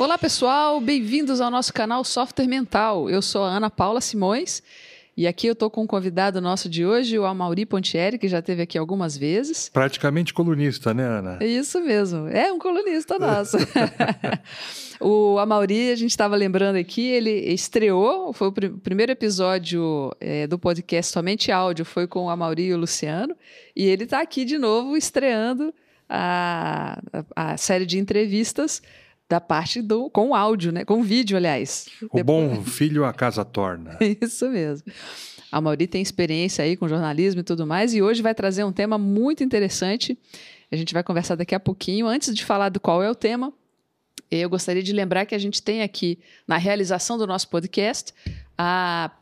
Olá, pessoal, bem-vindos ao nosso canal Software Mental. Eu sou a Ana Paula Simões e aqui eu estou com um convidado nosso de hoje, o Amauri Pontieri, que já esteve aqui algumas vezes. Praticamente colunista, né, Ana? É isso mesmo, é um colunista nosso. o Amauri, a gente estava lembrando aqui, ele estreou, foi o pr primeiro episódio é, do podcast Somente Áudio, foi com o Amauri e o Luciano, e ele está aqui de novo estreando a, a, a série de entrevistas da parte do com áudio, né? Com vídeo, aliás. O Depois... bom filho a casa torna. Isso mesmo. A Mauri tem experiência aí com jornalismo e tudo mais, e hoje vai trazer um tema muito interessante. A gente vai conversar daqui a pouquinho. Antes de falar do qual é o tema, eu gostaria de lembrar que a gente tem aqui, na realização do nosso podcast, a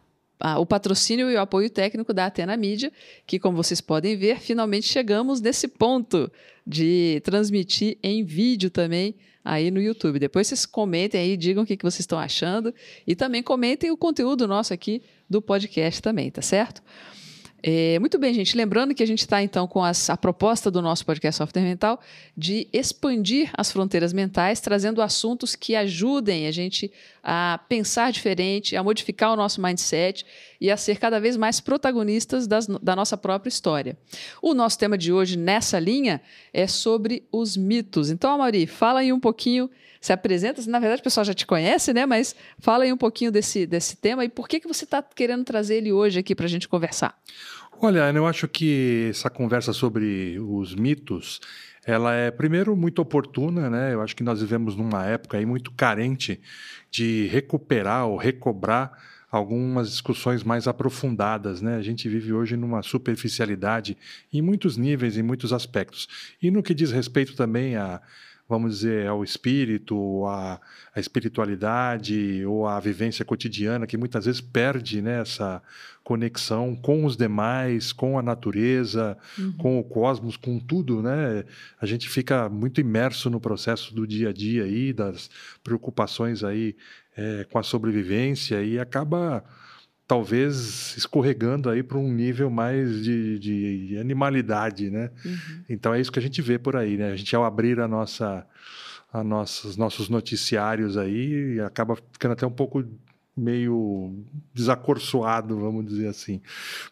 o patrocínio e o apoio técnico da Atena Mídia, que, como vocês podem ver, finalmente chegamos nesse ponto de transmitir em vídeo também aí no YouTube. Depois vocês comentem aí, digam o que, que vocês estão achando e também comentem o conteúdo nosso aqui do podcast também, tá certo? É, muito bem, gente. Lembrando que a gente está, então, com as, a proposta do nosso podcast Software Mental de expandir as fronteiras mentais, trazendo assuntos que ajudem a gente a pensar diferente, a modificar o nosso mindset e a ser cada vez mais protagonistas das, da nossa própria história. O nosso tema de hoje, nessa linha, é sobre os mitos. Então, Amari, fala aí um pouquinho se apresenta. Na verdade, o pessoal já te conhece, né? Mas fala aí um pouquinho desse, desse tema e por que, que você está querendo trazer ele hoje aqui para a gente conversar. Olha, eu acho que essa conversa sobre os mitos, ela é primeiro muito oportuna, né? Eu acho que nós vivemos numa época aí muito carente de recuperar ou recobrar algumas discussões mais aprofundadas, né? A gente vive hoje numa superficialidade em muitos níveis, em muitos aspectos. E no que diz respeito também a vamos dizer, ao espírito, à, à espiritualidade ou à vivência cotidiana, que muitas vezes perde né, essa conexão com os demais, com a natureza, uhum. com o cosmos, com tudo, né? A gente fica muito imerso no processo do dia a dia aí, das preocupações aí é, com a sobrevivência e acaba talvez escorregando aí para um nível mais de, de animalidade, né? Uhum. Então é isso que a gente vê por aí, né? A gente ao abrir a nossa, a nossos nossos noticiários aí acaba ficando até um pouco meio desacorçoado, vamos dizer assim.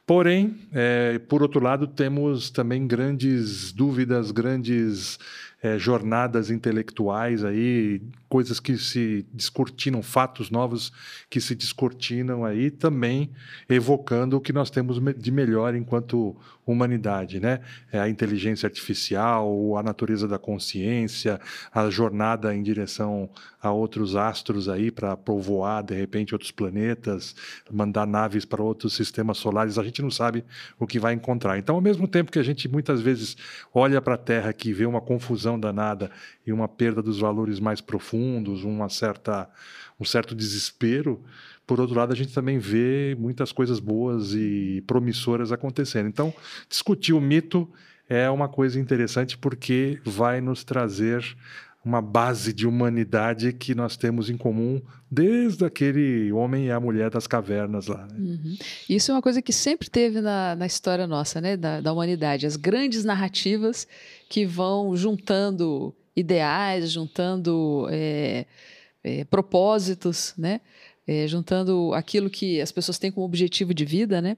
Porém, é, por outro lado, temos também grandes dúvidas, grandes é, jornadas intelectuais aí, coisas que se descortinam, fatos novos que se descortinam aí, também evocando o que nós temos de melhor enquanto humanidade, né? É a inteligência artificial, a natureza da consciência, a jornada em direção a outros astros aí para povoar de repente outros planetas, mandar naves para outros sistemas solares, a gente não sabe o que vai encontrar. Então, ao mesmo tempo que a gente muitas vezes olha para a Terra que vê uma confusão danada e uma perda dos valores mais profundos, uma certa um certo desespero, por outro lado, a gente também vê muitas coisas boas e promissoras acontecendo. Então, discutir o mito é uma coisa interessante porque vai nos trazer uma base de humanidade que nós temos em comum desde aquele homem e a mulher das cavernas lá. Né? Uhum. Isso é uma coisa que sempre teve na, na história nossa, né, da, da humanidade, as grandes narrativas que vão juntando ideais, juntando é, é, propósitos, né? é, juntando aquilo que as pessoas têm como objetivo de vida, né?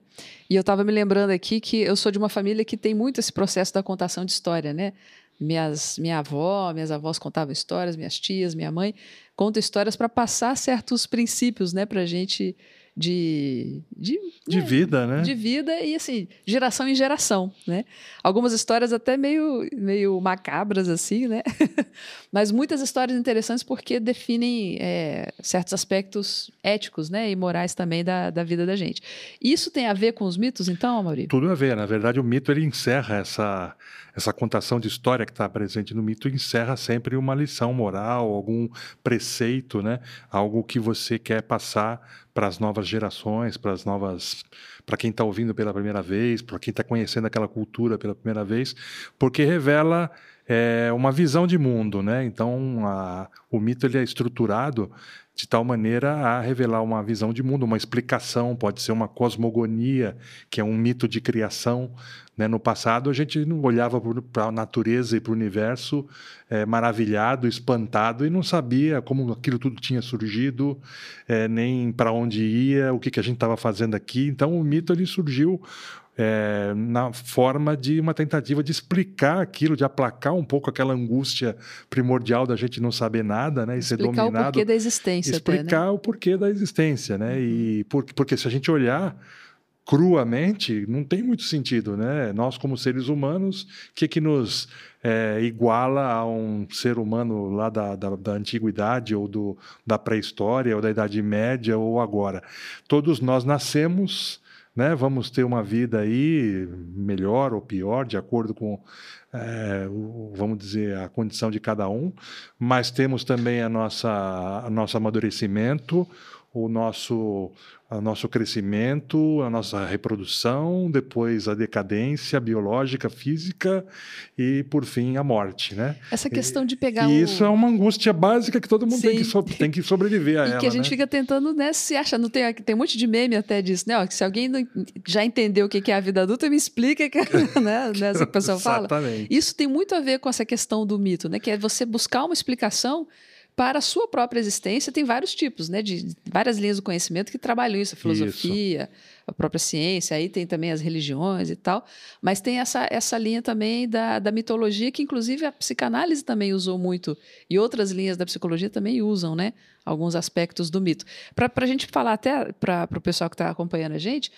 E eu estava me lembrando aqui que eu sou de uma família que tem muito esse processo da contação de história, né? Minhas, minha avó, minhas avós contavam histórias, minhas tias, minha mãe contam histórias para passar certos princípios, né, para a gente de, de, de né, vida, né? De vida e assim, geração em geração, né? Algumas histórias até meio, meio macabras, assim, né? Mas muitas histórias interessantes porque definem é, certos aspectos éticos, né? E morais também da, da vida da gente. Isso tem a ver com os mitos, então, Maurício? Tudo a ver. Na verdade, o mito ele encerra essa, essa contação de história que está presente no mito, encerra sempre uma lição moral, algum preceito, né? Algo que você quer passar para as novas gerações, para as novas, para quem está ouvindo pela primeira vez, para quem está conhecendo aquela cultura pela primeira vez, porque revela é uma visão de mundo, né? Então, a, o mito ele é estruturado de tal maneira a revelar uma visão de mundo, uma explicação, pode ser uma cosmogonia, que é um mito de criação. Né? No passado, a gente olhava para a natureza e para o universo é, maravilhado, espantado, e não sabia como aquilo tudo tinha surgido, é, nem para onde ia, o que, que a gente estava fazendo aqui. Então, o mito ele surgiu é, na forma de uma tentativa de explicar aquilo, de aplacar um pouco aquela angústia primordial da gente não saber nada, né? E explicar ser dominado. Explicar o porquê da existência. Explicar até, né? o porquê da existência, né? E por, porque se a gente olhar cruamente, não tem muito sentido, né? Nós, como seres humanos, o que, que nos é, iguala a um ser humano lá da, da, da antiguidade, ou do, da pré-história, ou da Idade Média, ou agora? Todos nós nascemos né? Vamos ter uma vida aí melhor ou pior, de acordo com, é, o, vamos dizer, a condição de cada um, mas temos também a nossa, a nosso amadurecimento, o nosso, o nosso crescimento, a nossa reprodução, depois a decadência biológica, física e, por fim, a morte. Né? Essa questão de pegar. E o... isso é uma angústia básica que todo mundo tem que, so... tem que, sobreviver a e ela. que a gente né? fica tentando né, se achar. Não tem, tem um monte de meme até disso, né? Ó, se alguém não, já entendeu o que é a vida adulta, me explica que, né, né, essa pessoa fala. Exatamente. Isso tem muito a ver com essa questão do mito, né? Que é você buscar uma explicação para a sua própria existência, tem vários tipos, né, de várias linhas do conhecimento que trabalham isso, a filosofia, isso. a própria ciência, aí tem também as religiões e tal, mas tem essa, essa linha também da, da mitologia, que inclusive a psicanálise também usou muito, e outras linhas da psicologia também usam, né, alguns aspectos do mito. Para a gente falar até para o pessoal que está acompanhando a gente,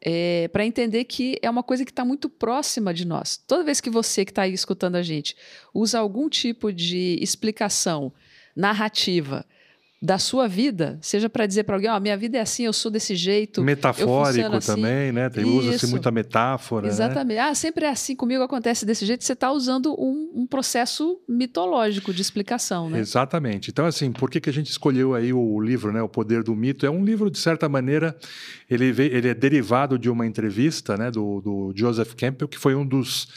é, para entender que é uma coisa que está muito próxima de nós. Toda vez que você que está aí escutando a gente usa algum tipo de explicação narrativa da sua vida, seja para dizer para alguém, ó, oh, minha vida é assim, eu sou desse jeito. Metafórico assim. também, né? Tem, usa-se muita metáfora. Né? Exatamente. Né? Ah, sempre é assim, comigo acontece desse jeito. Você está usando um, um, processo mitológico de explicação, né? Exatamente. Então, assim, por que, que a gente escolheu aí o livro, né? O Poder do Mito? É um livro, de certa maneira, ele, veio, ele é derivado de uma entrevista né, do, do Joseph Campbell, que foi um dos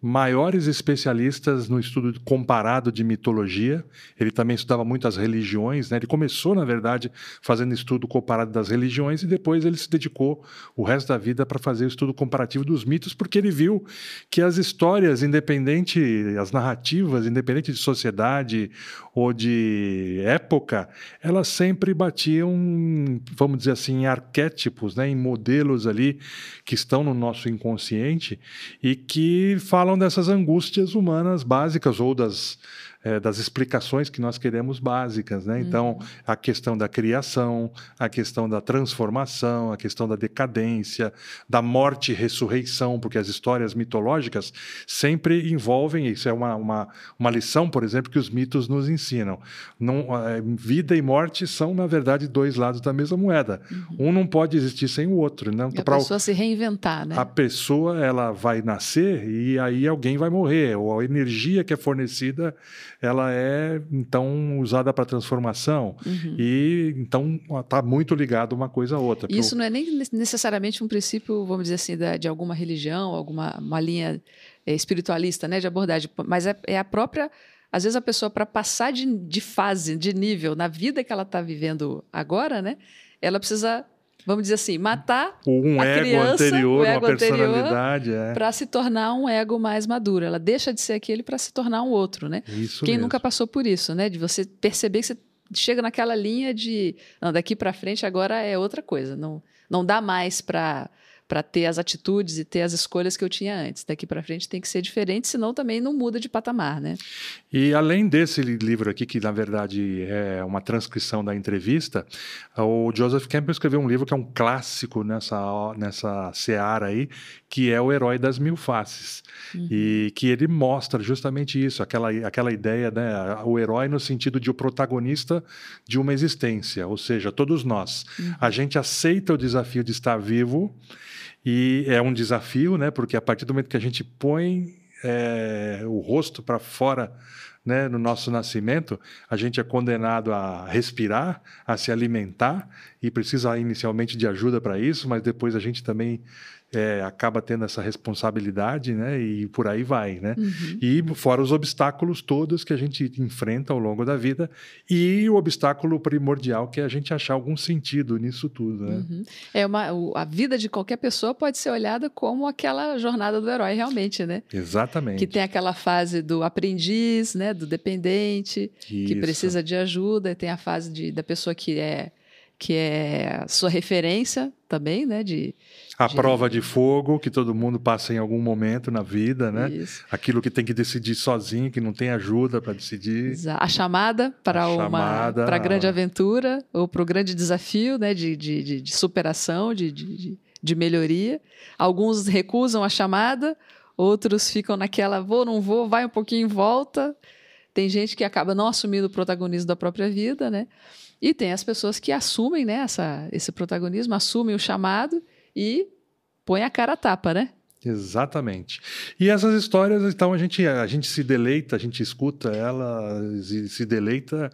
maiores especialistas no estudo comparado de mitologia. Ele também estudava muito as religiões, né? Ele começou, na verdade, fazendo estudo comparado das religiões e depois ele se dedicou o resto da vida para fazer o estudo comparativo dos mitos, porque ele viu que as histórias, independente, as narrativas, independente de sociedade ou de época, elas sempre batiam, vamos dizer assim, em arquétipos, né? em modelos ali que estão no nosso inconsciente e que falam falam dessas angústias humanas básicas ou das é, das explicações que nós queremos básicas, né? Então, uhum. a questão da criação, a questão da transformação, a questão da decadência, da morte e ressurreição, porque as histórias mitológicas sempre envolvem, isso é uma, uma, uma lição, por exemplo, que os mitos nos ensinam. Não, é, vida e morte são, na verdade, dois lados da mesma moeda. Uhum. Um não pode existir sem o outro. Né? E a pra, pessoa se reinventar, né? A pessoa, ela vai nascer e aí alguém vai morrer, ou a energia que é fornecida ela é então usada para transformação uhum. e então está muito ligado uma coisa a outra. Isso pro... não é nem necessariamente um princípio, vamos dizer assim, da, de alguma religião, alguma uma linha é, espiritualista, né, de abordagem, mas é, é a própria às vezes a pessoa para passar de, de fase, de nível na vida que ela está vivendo agora, né, ela precisa vamos dizer assim, matar um a ego criança, anterior, o ego uma personalidade, é. para se tornar um ego mais maduro. Ela deixa de ser aquele para se tornar um outro, né? Isso Quem mesmo. nunca passou por isso, né? De você perceber que você chega naquela linha de, não, daqui para frente agora é outra coisa, não não dá mais para para ter as atitudes e ter as escolhas que eu tinha antes. Daqui para frente tem que ser diferente, senão também não muda de patamar, né? E além desse livro aqui, que na verdade é uma transcrição da entrevista, o Joseph Campbell escreveu um livro que é um clássico nessa, nessa seara aí, que é O Herói das Mil Faces. Uhum. E que ele mostra justamente isso, aquela, aquela ideia, né? O herói no sentido de o protagonista de uma existência, ou seja, todos nós. Uhum. A gente aceita o desafio de estar vivo e é um desafio, né? Porque a partir do momento que a gente põe é, o rosto para fora né, no nosso nascimento, a gente é condenado a respirar, a se alimentar e precisa inicialmente de ajuda para isso, mas depois a gente também é, acaba tendo essa responsabilidade, né? E por aí vai, né? Uhum. E fora os obstáculos todos que a gente enfrenta ao longo da vida e o obstáculo primordial que é a gente achar algum sentido nisso tudo, né? Uhum. É uma, a vida de qualquer pessoa pode ser olhada como aquela jornada do herói realmente, né? Exatamente. Que tem aquela fase do aprendiz, né? Do dependente, Isso. que precisa de ajuda, e tem a fase de, da pessoa que é que é sua referência também, né? De, a de... prova de fogo que todo mundo passa em algum momento na vida, né? Isso. Aquilo que tem que decidir sozinho, que não tem ajuda para decidir. A chamada para uma para a grande aventura ou para o grande desafio, né? De, de, de, superação, de, de, de melhoria. Alguns recusam a chamada, outros ficam naquela vou, não vou, vai um pouquinho em volta. Tem gente que acaba não assumindo o protagonismo da própria vida, né? E tem as pessoas que assumem né, essa, esse protagonismo, assumem o chamado e põem a cara a tapa, né? Exatamente. E essas histórias, então, a gente, a gente se deleita, a gente escuta elas e se deleita,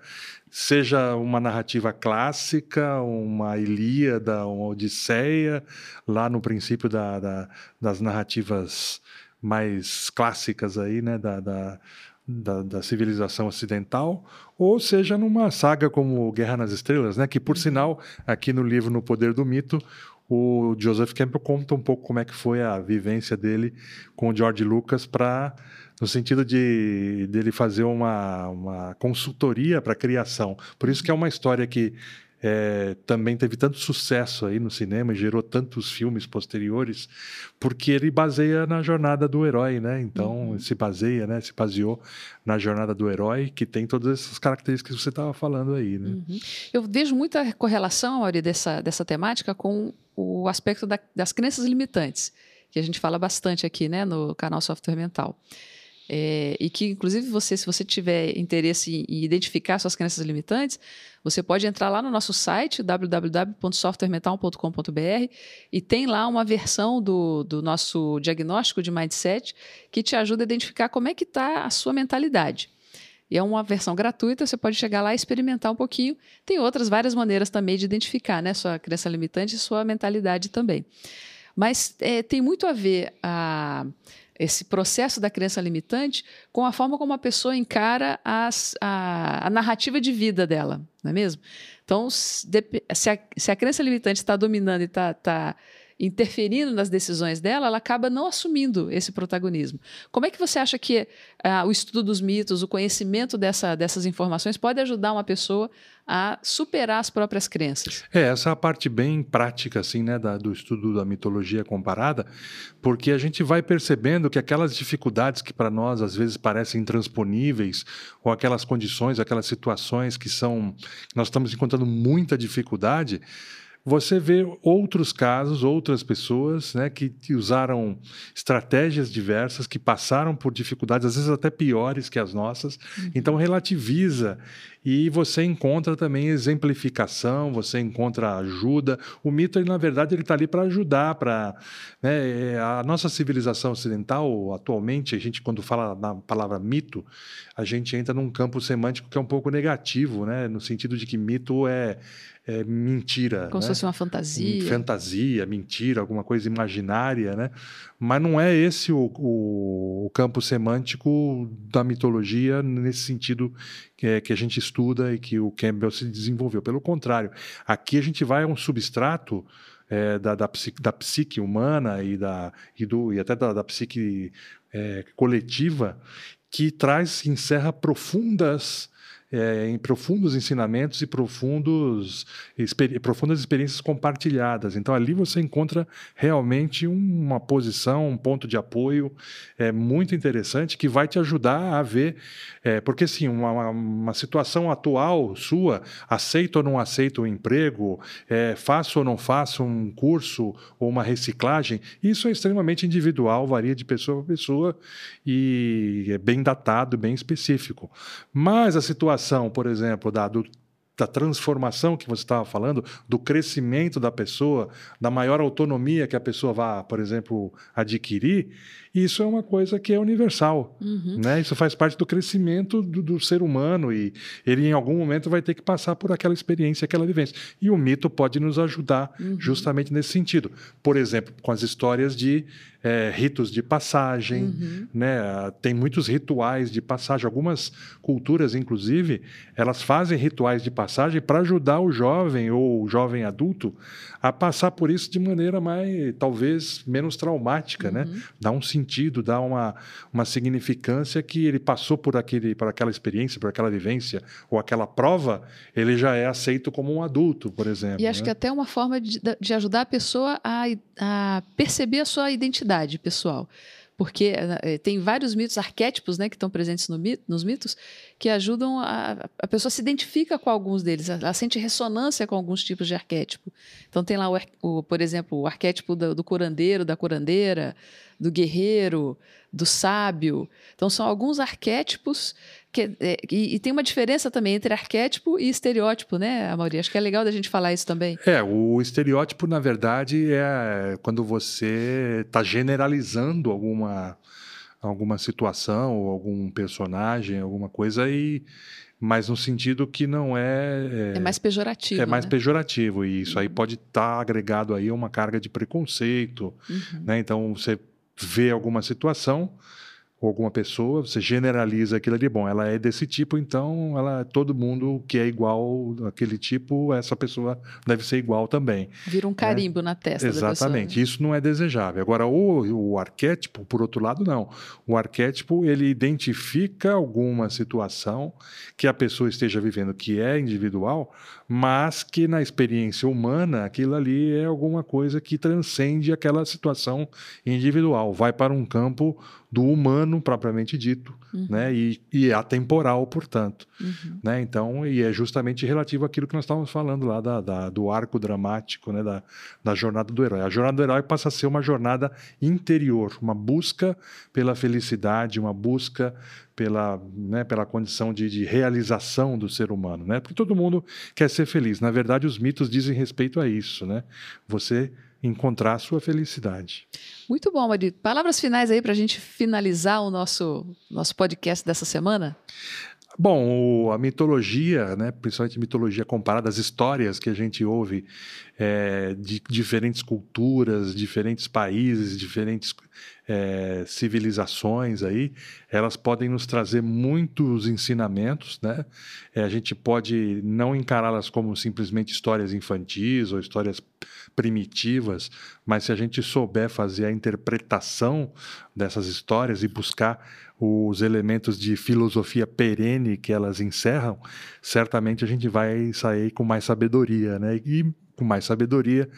seja uma narrativa clássica, uma Ilíada, uma Odisseia, lá no princípio da, da, das narrativas mais clássicas aí, né, da, da da, da, civilização ocidental, ou seja numa saga como Guerra nas Estrelas, né? Que por uhum. sinal aqui no livro No Poder do Mito o Joseph Campbell conta um pouco como é que foi a vivência dele com o George Lucas para no sentido de dele fazer uma, uma consultoria para a criação. Por isso que é uma história que é, também teve tanto sucesso aí no cinema e gerou tantos filmes posteriores, porque ele baseia na jornada do herói, né? Então, uhum. se baseia, né? Se baseou na jornada do herói, que tem todas essas características que você estava falando aí, né? Uhum. Eu vejo muita correlação, Auri, dessa, dessa temática com o aspecto da, das crenças limitantes, que a gente fala bastante aqui, né? No canal Software Mental. É, e que, inclusive, você, se você tiver interesse em identificar suas crenças limitantes, você pode entrar lá no nosso site, www.softwaremental.com.br, e tem lá uma versão do, do nosso diagnóstico de mindset que te ajuda a identificar como é que está a sua mentalidade. E é uma versão gratuita, você pode chegar lá e experimentar um pouquinho. Tem outras várias maneiras também de identificar né, sua crença limitante e sua mentalidade também. Mas é, tem muito a ver a esse processo da crença limitante com a forma como a pessoa encara as, a, a, narrativa de vida dela, não é mesmo? Então, se a, se a crença limitante está dominando e está tá interferindo nas decisões dela, ela acaba não assumindo esse protagonismo. Como é que você acha que uh, o estudo dos mitos, o conhecimento dessa, dessas informações pode ajudar uma pessoa a superar as próprias crenças? É, essa é a parte bem prática assim, né, da, do estudo da mitologia comparada, porque a gente vai percebendo que aquelas dificuldades que para nós às vezes parecem intransponíveis, ou aquelas condições, aquelas situações que são nós estamos encontrando muita dificuldade, você vê outros casos, outras pessoas né, que usaram estratégias diversas, que passaram por dificuldades, às vezes até piores que as nossas, uhum. então relativiza e você encontra também exemplificação, você encontra ajuda. O mito, ele, na verdade, ele está ali para ajudar, para né, é, a nossa civilização ocidental atualmente, a gente quando fala na palavra mito, a gente entra num campo semântico que é um pouco negativo, né, no sentido de que mito é é, mentira. Como né? se fosse uma fantasia. Fantasia, mentira, alguma coisa imaginária, né? Mas não é esse o, o, o campo semântico da mitologia nesse sentido que, é, que a gente estuda e que o Campbell se desenvolveu. Pelo contrário, aqui a gente vai a um substrato é, da, da, psique, da, psique, humana e, da, e, do, e até da, da psique é, coletiva que traz, encerra profundas é, em profundos ensinamentos e profundos, profundas experiências compartilhadas. Então, ali você encontra realmente uma posição, um ponto de apoio é, muito interessante que vai te ajudar a ver. É, porque, sim, uma, uma, situação atual sua, aceito ou não aceito o emprego, é, faço ou não faço um curso ou uma reciclagem, isso é extremamente individual, varia de pessoa para pessoa e é bem datado, bem específico. Mas a situação situação, por exemplo, da, do da transformação que você estava falando, do crescimento da pessoa, da maior autonomia que a pessoa vai, por exemplo, adquirir, isso é uma coisa que é universal. Uhum. Né? Isso faz parte do crescimento do, do, ser humano e ele, em algum momento, vai ter que passar por aquela experiência, aquela vivência. E o mito pode nos ajudar uhum. justamente nesse sentido. Por exemplo, com as histórias de é, ritos de passagem, uhum. né? tem muitos rituais de passagem. Algumas culturas, inclusive, elas fazem rituais de passagem para ajudar o jovem ou o jovem adulto a passar por isso de maneira mais, talvez, menos traumática, né? Uhum. Dá um sentido, dá uma, uma significância que ele passou por, aquele, por aquela experiência, por aquela vivência ou aquela prova, ele já é aceito como um adulto, por exemplo. E acho né? que até uma forma de, de ajudar a pessoa a, a perceber a sua identidade pessoal. Porque eh, tem vários mitos, arquétipos né, que estão presentes no mito, nos mitos, que ajudam a. A pessoa se identifica com alguns deles, ela sente ressonância com alguns tipos de arquétipo. Então, tem lá, o, o por exemplo, o arquétipo do, do curandeiro, da curandeira, do guerreiro, do sábio. Então, são alguns arquétipos que, é, e, e, tem uma diferença também entre arquétipo e estereótipo, né, Amaury? Acho que é legal da gente falar isso também. É, o estereótipo, na verdade, é quando você está generalizando alguma, alguma situação ou algum personagem, alguma coisa e mas no sentido que não é, é, é mais pejorativo. É mais né? pejorativo e isso uhum. aí pode estar tá agregado aí a uma carga de preconceito, uhum. né? Então você vê alguma situação ou alguma pessoa, você generaliza aquilo ali, bom, ela é desse tipo, então ela todo mundo que é igual aquele tipo, essa pessoa deve ser igual também. Vira um né? carimbo né? na testa Exatamente, isso não é desejável. Agora, o, o arquétipo, por outro lado, não. O arquétipo, ele identifica alguma situação que a pessoa esteja vivendo que é individual, mas que na experiência humana, aquilo ali é alguma coisa que transcende aquela situação individual, vai para um campo do humano propriamente dito, uhum. né? E, e é atemporal, portanto, uhum. né? Então, e é justamente relativo àquilo que nós estávamos falando lá da, da, do arco dramático, né? Da, da jornada do herói. A jornada do herói passa a ser uma jornada interior, uma busca pela felicidade, uma busca pela, né, pela condição de, de, realização do ser humano, né? Porque todo mundo quer ser feliz. Na verdade, os mitos dizem respeito a isso, né? Você encontrar a sua felicidade. Muito bom, Mari. Palavras finais aí para a gente finalizar o nosso, nosso podcast dessa semana? Bom, a mitologia, né, principalmente mitologia comparada às histórias que a gente ouve é, de diferentes culturas, diferentes países, diferentes é, civilizações aí, elas podem nos trazer muitos ensinamentos, né? É, a gente pode não encará-las como simplesmente histórias infantis ou histórias primitivas, mas se a gente souber fazer a interpretação dessas histórias e buscar os elementos de filosofia perene que elas encerram, certamente a gente vai sair com mais sabedoria, né? E com mais sabedoria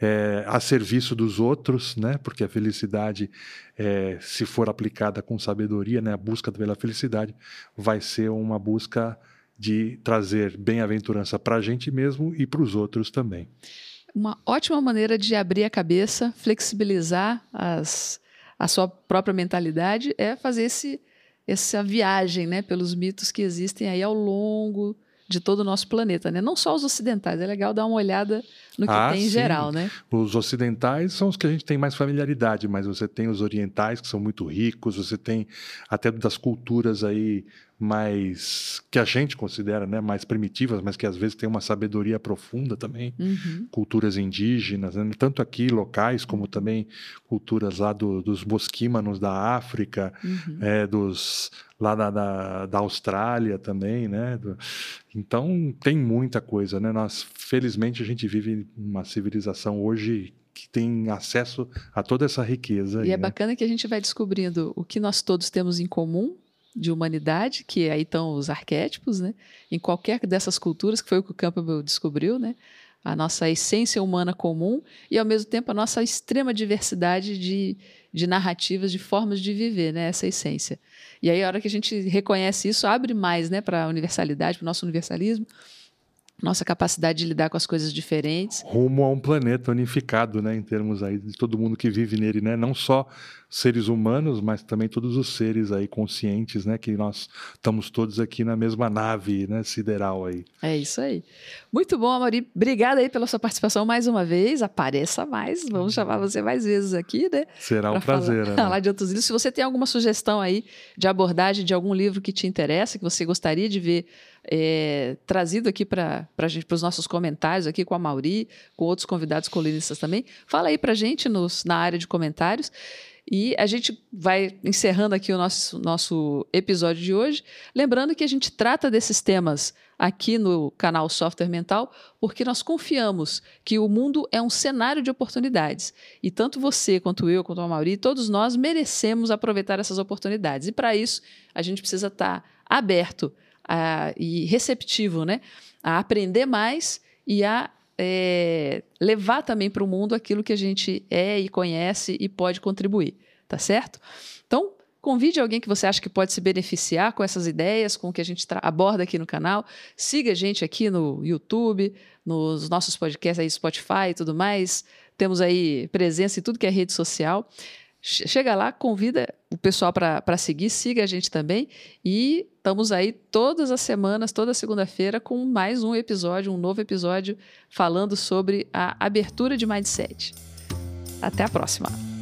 é, a serviço dos outros, né? Porque a felicidade, é, se for aplicada com sabedoria, né? A busca pela felicidade vai ser uma busca de trazer bem-aventurança para a gente mesmo e para os outros também. Uma ótima maneira de abrir a cabeça, flexibilizar as a sua própria mentalidade é fazer esse, essa viagem né, pelos mitos que existem aí ao longo de todo o nosso planeta, né? Não só os ocidentais, é legal dar uma olhada no que ah, tem em sim. geral, né? Os ocidentais são os que a gente tem mais familiaridade, mas você tem os orientais que são muito ricos, você tem até das culturas aí mais que a gente considera né, mais primitivas, mas que às vezes tem uma sabedoria profunda também, uhum. culturas indígenas, né, tanto aqui locais como também culturas lá do, dos mosquímanos da África, uhum. é, dos lá da, da, da, Austrália também, né? Então tem muita coisa, né? Nós felizmente a gente vive uma civilização hoje que tem acesso a toda essa riqueza. E aí, é né? bacana que a gente vai descobrindo o que nós todos temos em comum de humanidade, que aí estão os arquétipos, né? Em qualquer dessas culturas, que foi o que o Campbell descobriu, né? A nossa essência humana comum e, ao mesmo tempo, a nossa extrema diversidade de, de narrativas, de formas de viver, né? Essa essência. E aí, a hora que a gente reconhece isso, abre mais, né? Para a universalidade, para o nosso universalismo. Nossa capacidade de lidar com as coisas diferentes. Rumo a um planeta unificado, né, em termos aí de todo mundo que vive nele, né, não só seres humanos, mas também todos os seres aí conscientes, né, que nós estamos todos aqui na mesma nave, né, sideral aí. É isso aí. Muito bom, Amaury. Obrigada aí pela sua participação mais uma vez. Apareça mais, vamos chamar você mais vezes aqui, né? Será um prazer. Falar, né? falar de outros livros. Se você tem alguma sugestão aí de abordagem de algum livro que te interessa, que você gostaria de ver é, trazido aqui para gente, para os nossos comentários aqui com a Mauri, com outros convidados colunistas também. Fala aí para gente nos, na área de comentários. E a gente vai encerrando aqui o nosso, nosso episódio de hoje. Lembrando que a gente trata desses temas aqui no canal Software Mental, porque nós confiamos que o mundo é um cenário de oportunidades. E tanto você, quanto eu, quanto a Mauri, todos nós merecemos aproveitar essas oportunidades. E para isso, a gente precisa estar tá aberto a, e receptivo, né? A aprender mais e a é, levar também para o mundo aquilo que a gente é e conhece e pode contribuir, tá certo? Então, convide alguém que você acha que pode se beneficiar com essas ideias, com o que a gente aborda aqui no canal. Siga a gente aqui no YouTube, nos nossos podcasts aí, Spotify e tudo mais. Temos aí presença em tudo que é rede social. Chega lá, convida o pessoal para seguir, siga a gente também. E estamos aí todas as semanas, toda segunda-feira, com mais um episódio, um novo episódio, falando sobre a abertura de mindset. Até a próxima!